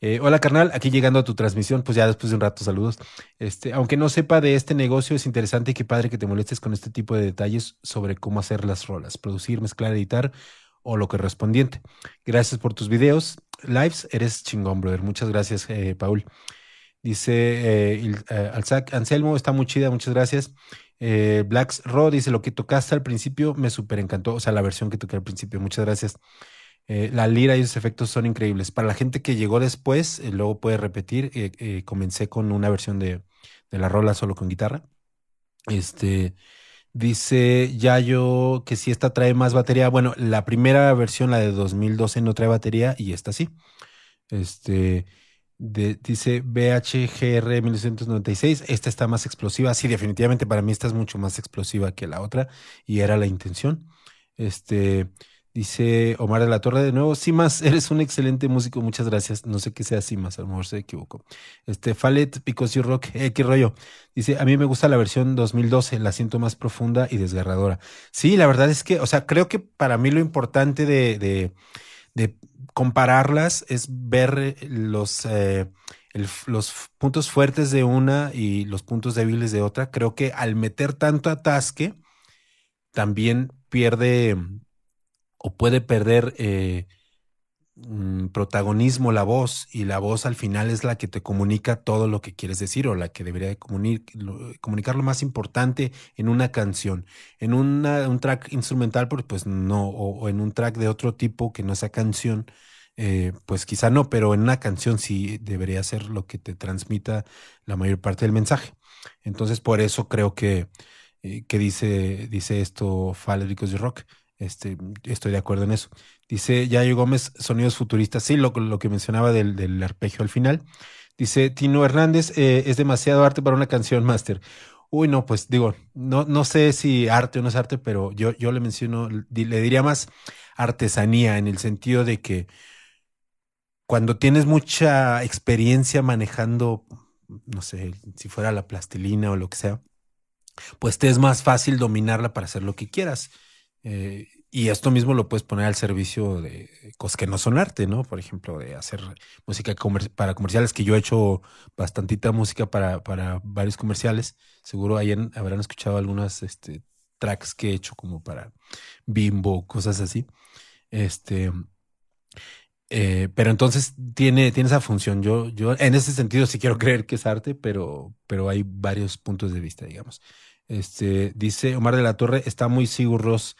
Eh, hola carnal, aquí llegando a tu transmisión, pues ya después de un rato saludos. Este, aunque no sepa de este negocio, es interesante y qué padre que te molestes con este tipo de detalles sobre cómo hacer las rolas, producir, mezclar, editar o lo correspondiente. Gracias por tus videos, lives, eres chingón, brother. Muchas gracias, eh, Paul. Dice eh, eh Anselmo, está muy chida, muchas gracias. Eh, Blacks Raw dice, lo que tocaste al principio me súper encantó, o sea, la versión que toqué al principio, muchas gracias. Eh, la lira y sus efectos son increíbles. Para la gente que llegó después, eh, luego puede repetir, eh, comencé con una versión de, de, la rola solo con guitarra. Este, dice Yayo que si esta trae más batería, bueno, la primera versión, la de 2012, no trae batería y esta sí. Este, dice BHGR 1996, esta está más explosiva. Sí, definitivamente para mí esta es mucho más explosiva que la otra y era la intención. Este dice Omar de la Torre de nuevo, Simas, eres un excelente músico, muchas gracias. No sé qué sea Simas, a lo mejor se equivocó. Este Fallet Picosio Rock, eh, qué rollo. Dice, a mí me gusta la versión 2012, la siento más profunda y desgarradora. Sí, la verdad es que, o sea, creo que para mí lo importante de compararlas es ver eh, los, eh, los puntos fuertes de una y los puntos débiles de otra. Creo que al meter tanto atasque, también pierde o puede perder eh, Mm, protagonismo la voz y la voz al final es la que te comunica todo lo que quieres decir o la que debería comunicar lo más importante en una canción. En un track instrumental, pues no, o, en un track de otro tipo que no sea canción, eh, pues quizá no, pero en una canción sí debería ser lo que te transmita la mayor parte del mensaje. Entonces, por eso creo que, eh, que dice, dice esto Fallericos de Rock. Este, estoy de acuerdo en eso. Dice Yayo Gómez, sonidos futuristas. Sí, lo, lo que mencionaba del, arpegio al final. Dice Tino Hernández, eh, es demasiado arte para una canción máster. Uy, no, pues digo, no, no sé si arte o no es arte, pero yo, yo le menciono, le diría más artesanía en el sentido de que cuando tienes mucha experiencia manejando, no sé, si fuera la plastilina o lo que sea, pues te es más fácil dominarla para hacer lo que quieras. Eh, y esto mismo lo puedes poner al servicio de cosas que no son arte, ¿no? Por ejemplo, de hacer música para comerciales, que yo he hecho bastantita música para, para varios comerciales. Seguro hayan, habrán escuchado algunas este, tracks que he hecho como para Bimbo, cosas así. Este, eh, pero entonces tiene, tiene esa función. Yo, yo en ese sentido sí quiero creer que es arte, pero, pero hay varios puntos de vista, digamos. Este, dice Omar de la Torre, está muy Sigur Ross.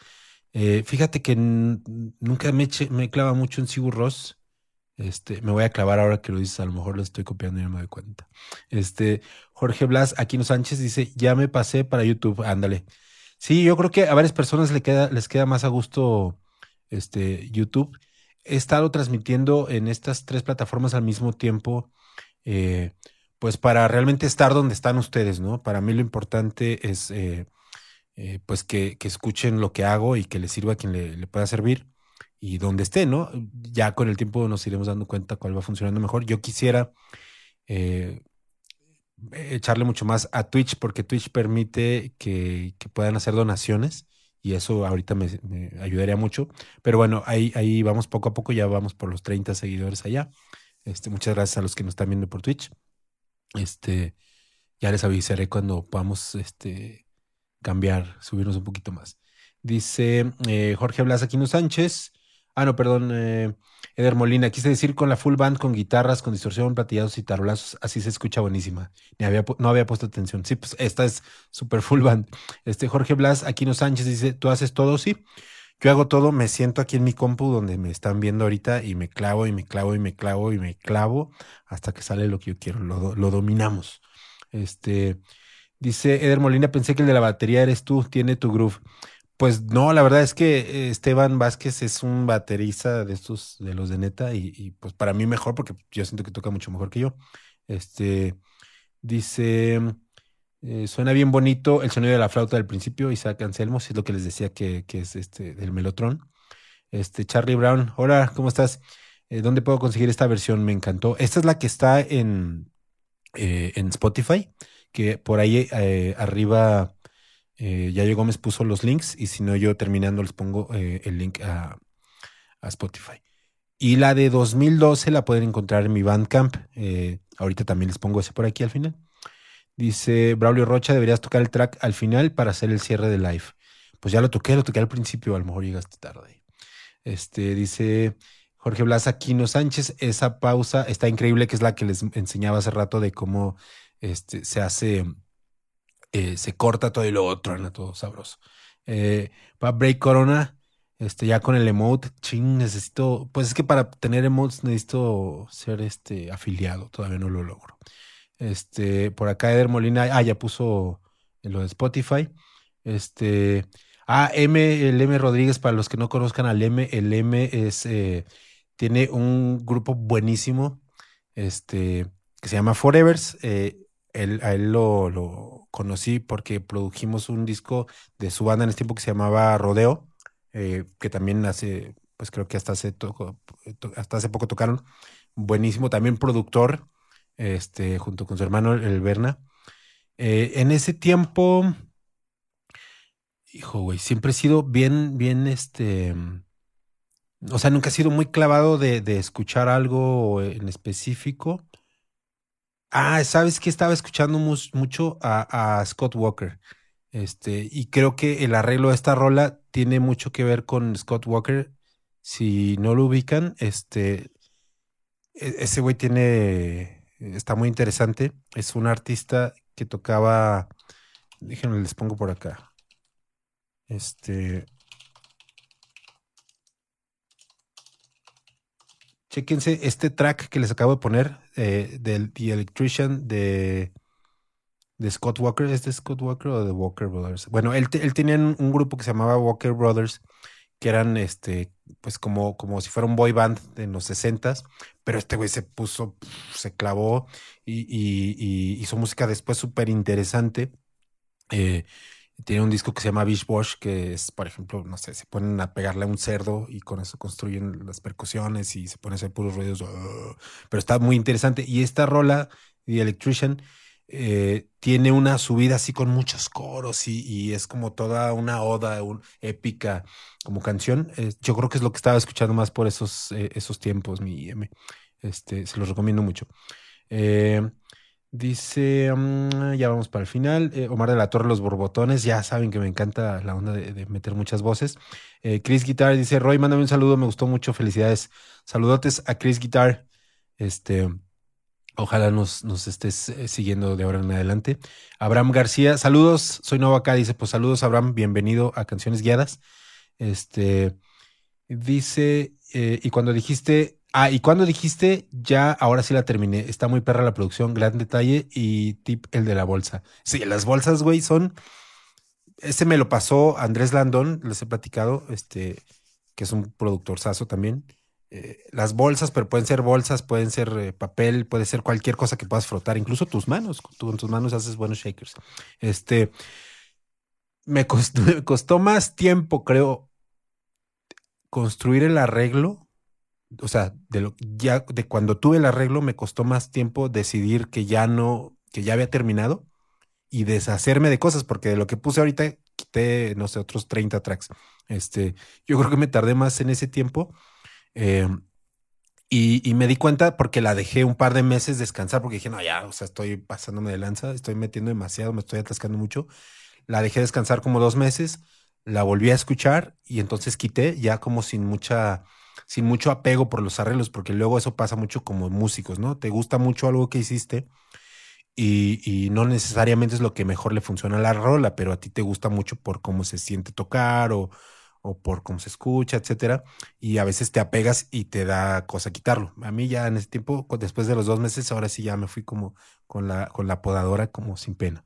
Eh, fíjate que nunca me, clava mucho en Sigur Ross. Este, me voy a clavar ahora que lo dices, a lo mejor lo estoy copiando y no me doy cuenta. Este, Jorge Blas, Aquino Sánchez dice, ya me pasé para YouTube, ándale. Sí, yo creo que a varias personas les queda, les queda más a gusto este, YouTube. He estado transmitiendo en estas tres plataformas al mismo tiempo. Eh, pues para realmente estar donde están ustedes, ¿no? Para mí lo importante es eh, eh, pues que, escuchen lo que hago y que les sirva a quien le, pueda servir y donde esté, ¿no? Ya con el tiempo nos iremos dando cuenta cuál va funcionando mejor. Yo quisiera eh, echarle mucho más a Twitch porque Twitch permite que, puedan hacer donaciones y eso ahorita me, ayudaría mucho. Pero bueno, ahí, ahí vamos poco a poco, ya vamos por los 30 seguidores allá. Este, muchas gracias a los que nos están viendo por Twitch. Este, ya les avisaré cuando podamos este, cambiar, subirnos un poquito más. Dice eh, Jorge Blas Aquino Sánchez. Ah, no, perdón, eh, Eder Molina. Quise decir con la full band, con guitarras, con distorsión, platillados y tarolazos. Así se escucha buenísima. No había puesto atención. Sí, pues esta es super full band. Este Jorge Blas Aquino Sánchez dice: ¿Tú haces todo? Sí. Yo hago todo, me siento aquí en mi compu donde me están viendo ahorita y me clavo y me clavo y me clavo y me clavo hasta que sale lo que yo quiero. Lo, lo dominamos. Este dice Eder Molina, pensé que el de la batería eres tú, tiene tu groove. Pues no, la verdad es que eh, Esteban Vázquez es un baterista de estos, de los de neta, y, pues para mí mejor, porque yo siento que toca mucho mejor que yo. Este dice. eh, suena bien bonito el sonido de la flauta del principio, Isaac Anselmo, si es lo que les decía que, que es este del Melotron. Este, Charlie Brown, hola, ¿cómo estás? Eh, ¿dónde puedo conseguir esta versión? Me encantó. Esta es la que está en, en Spotify, que por ahí eh, arriba eh, Yayo Gómez puso los links y si no yo terminando les pongo eh, el link a, a Spotify. Y la de 2012 la pueden encontrar en mi Bandcamp. eh, ahorita también les pongo ese por aquí al final. Dice Braulio Rocha, deberías tocar el track al final para hacer el cierre de live. Pues ya lo toqué, lo toqué al principio, a lo mejor llegaste tarde. Este dice Jorge Blas Aquino Sánchez, esa pausa está increíble, que es la que les enseñaba hace rato de cómo este, se hace, eh, se corta todo y luego truena todo sabroso. Eh, para Break Corona, este, ya con el emote, ching, necesito, pues es que para tener emotes necesito ser este afiliado, todavía no lo logro. Este, por acá Eder Molina, ah, ya puso lo de Spotify. Este, ah, M, el M Rodríguez, para los que no conozcan al M, el M es, eh, tiene un grupo buenísimo, este, que se llama Forevers. eh, él- a él lo, lo conocí porque produjimos un disco de su banda en ese tiempo que se llamaba Rodeo, eh, que también hace, pues creo que hasta hace, hasta hace poco tocaron. Buenísimo, también productor, este, junto con su hermano el Berna. Eh, en ese tiempo, hijo, güey, siempre he sido bien, bien, este, o sea, nunca he sido muy clavado de, de escuchar algo en específico. Ah, ¿sabes qué? Estaba escuchando mucho a, Scott Walker. Este, y creo que el arreglo de esta rola tiene mucho que ver con Scott Walker. Si no lo ubican, este, e- ese güey tiene, está muy interesante. Es un artista que tocaba, déjenme les pongo por acá. Este, chéquense este track que les acabo de poner eh, del The Electrician de, de Scott Walker. ¿Es de Scott Walker o de Walker Brothers? Bueno, él, él tenía un grupo que se llamaba Walker Brothers, que eran este, pues como, como si fuera un boy band en los 60s, pero este güey se puso, se clavó y, y- y hizo música después súper interesante. Eh, tiene un disco que se llama Beach Bosch, que es, por ejemplo, no sé, se ponen a pegarle a un cerdo y con eso construyen las percusiones y se ponen a hacer puros ruidos. "Ah", pero está muy interesante. Y esta rola, The Electrician, eh, tiene una subida así con muchos coros y, es como toda una oda un- épica como canción. Yo creo que es lo que estaba escuchando más por esos, eh, esos tiempos, mi M. Este, se los recomiendo mucho. Eh, Dice, mm, ya vamos para el final. eh, Omar de la Torre, los borbotones. Ya saben que me encanta la onda de, meter muchas voces. Eh, Chris Guitar dice, Roy, mándame un saludo, me gustó mucho, felicidades. Saludotes a Chris Guitar. Este, ojalá nos, nos estés eh, siguiendo de ahora en adelante. Abraham García, saludos, soy nuevo acá. Dice, pues saludos, Abraham, bienvenido a Canciones Guiadas. Este, dice, y cuando dijiste, ah, y cuando dijiste, ya, ahora sí la terminé. Está muy perra la producción, gran detalle y tip el de la bolsa. Sí, las bolsas, güey, son. Ese me lo pasó Andrés Landón, les he platicado, este, que es un productor sazo también. Eh, las bolsas, pero pueden ser bolsas, pueden ser eh, papel, puede ser cualquier cosa que puedas frotar, incluso tus manos. Tú con tus manos haces buenos shakers. Este, me costó más tiempo, creo, construir el arreglo. O sea, de lo, ya de cuando tuve el arreglo me costó más tiempo decidir que ya no, que ya había terminado y deshacerme de cosas, porque de lo que puse ahorita quité, no sé, otros 30 tracks. Este, yo creo que me tardé más en ese tiempo. eh, y, y me di cuenta porque la dejé un par de meses descansar, porque dije, no, ya, o sea, estoy pasándome de lanza, estoy metiendo demasiado, me estoy atascando mucho. La dejé descansar como dos meses, la volví a escuchar y entonces quité ya como sin mucha, sin mucho apego por los arreglos, porque luego eso pasa mucho como músicos, ¿no? Te gusta mucho algo que hiciste y, y no necesariamente es lo que mejor le funciona a la rola, pero a ti te gusta mucho por cómo se siente tocar o, o por cómo se escucha, etcétera. Y a veces te apegas y te da cosa quitarlo. A mí ya en ese tiempo, después de los dos meses, ahora sí ya me fui como con la, con la podadora, como sin pena.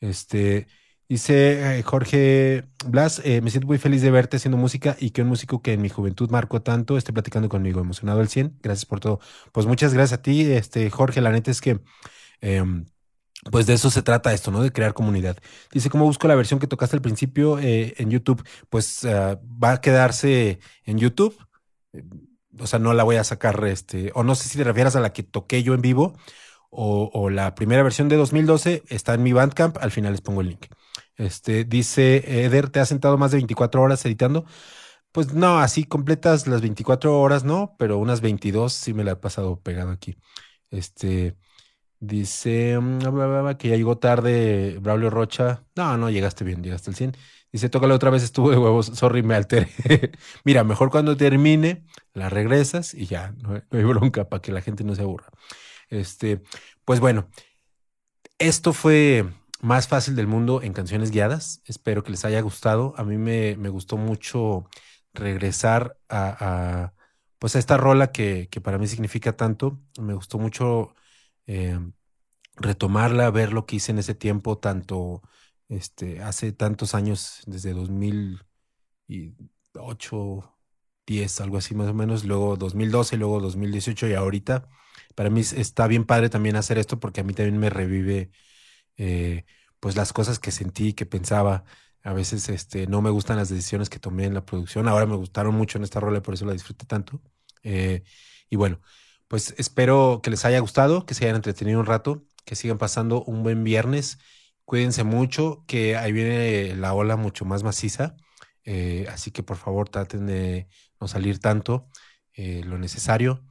Este Dice eh, Jorge Blas, eh, me siento muy feliz de verte haciendo música y que un músico que en mi juventud marcó tanto esté platicando conmigo, emocionado al 100. Gracias por todo. Pues muchas gracias a ti, este Jorge. La neta es que, em, pues de eso se trata esto, ¿no? De crear comunidad. Dice, ¿cómo busco la versión que tocaste al principio eh, en YouTube? Pues ah, va a quedarse en YouTube. O sea, no la voy a sacar, este, o no sé si te refieres a la que toqué yo en vivo o, o la primera versión de 2012 está en mi Bandcamp. Al final les pongo el link. Este, dice Eder, ¿te has sentado más de 24 horas editando? Pues no, así completas las 24 horas, no, pero unas 22 sí me la he pasado pegado aquí. Este, dice mm, que ya llegó tarde Braulio Rocha. No, no, llegaste bien, llegaste al 100. Dice, tócale otra vez, estuvo de huevos, sorry, me alteré. Mira, mejor cuando termine, la regresas y ya, no, no hay bronca para que la gente no se aburra. Este, pues bueno, esto fue más fácil del mundo en canciones guiadas. Espero que les haya gustado. A mí me, me gustó mucho regresar a, pues a esta rola que, que, para mí significa tanto. Me gustó mucho eh, retomarla, ver lo que hice en ese tiempo, tanto este, hace tantos años, desde 2008, 10, algo así más o menos, luego 2012, luego 2018 y ahorita. Para mí está bien padre también hacer esto porque a mí también me revive eh, pues las cosas que sentí, que pensaba. A veces este, no me gustan las decisiones que tomé en la producción. Ahora me gustaron mucho en esta rola por eso la disfruté tanto. Eh, y bueno, pues espero que les haya gustado, que se hayan entretenido un rato, que sigan pasando un buen viernes. Cuídense mucho, que ahí viene la ola mucho más maciza. Eh, así que por favor traten de no salir tanto lo necesario,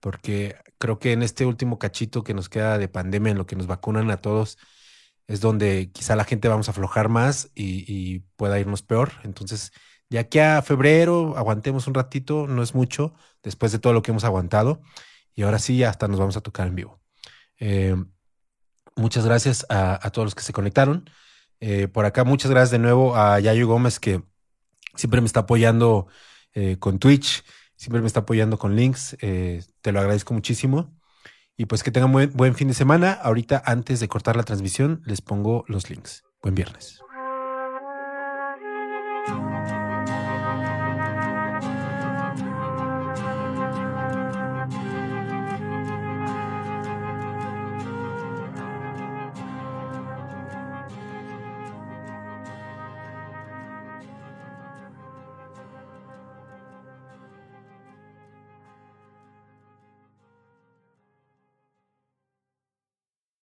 porque creo que en este último cachito que nos queda de pandemia, en lo que nos vacunan a todos, es donde quizá la gente vamos a aflojar más y, pueda irnos peor. Entonces, de aquí a febrero, aguantemos un ratito, no es mucho, después de todo lo que hemos aguantado. Y ahora sí, hasta nos vamos a tocar en vivo. Eh, muchas gracias a, todos los que se conectaron. Eh, por acá, muchas gracias de nuevo a Yayo Gómez, que siempre me está apoyando eh, con Twitch, siempre me está apoyando con links. te lo agradezco muchísimo. Y pues que tengan buen, buen fin de semana. Ahorita, antes de cortar la transmisión, les pongo los links. Buen viernes.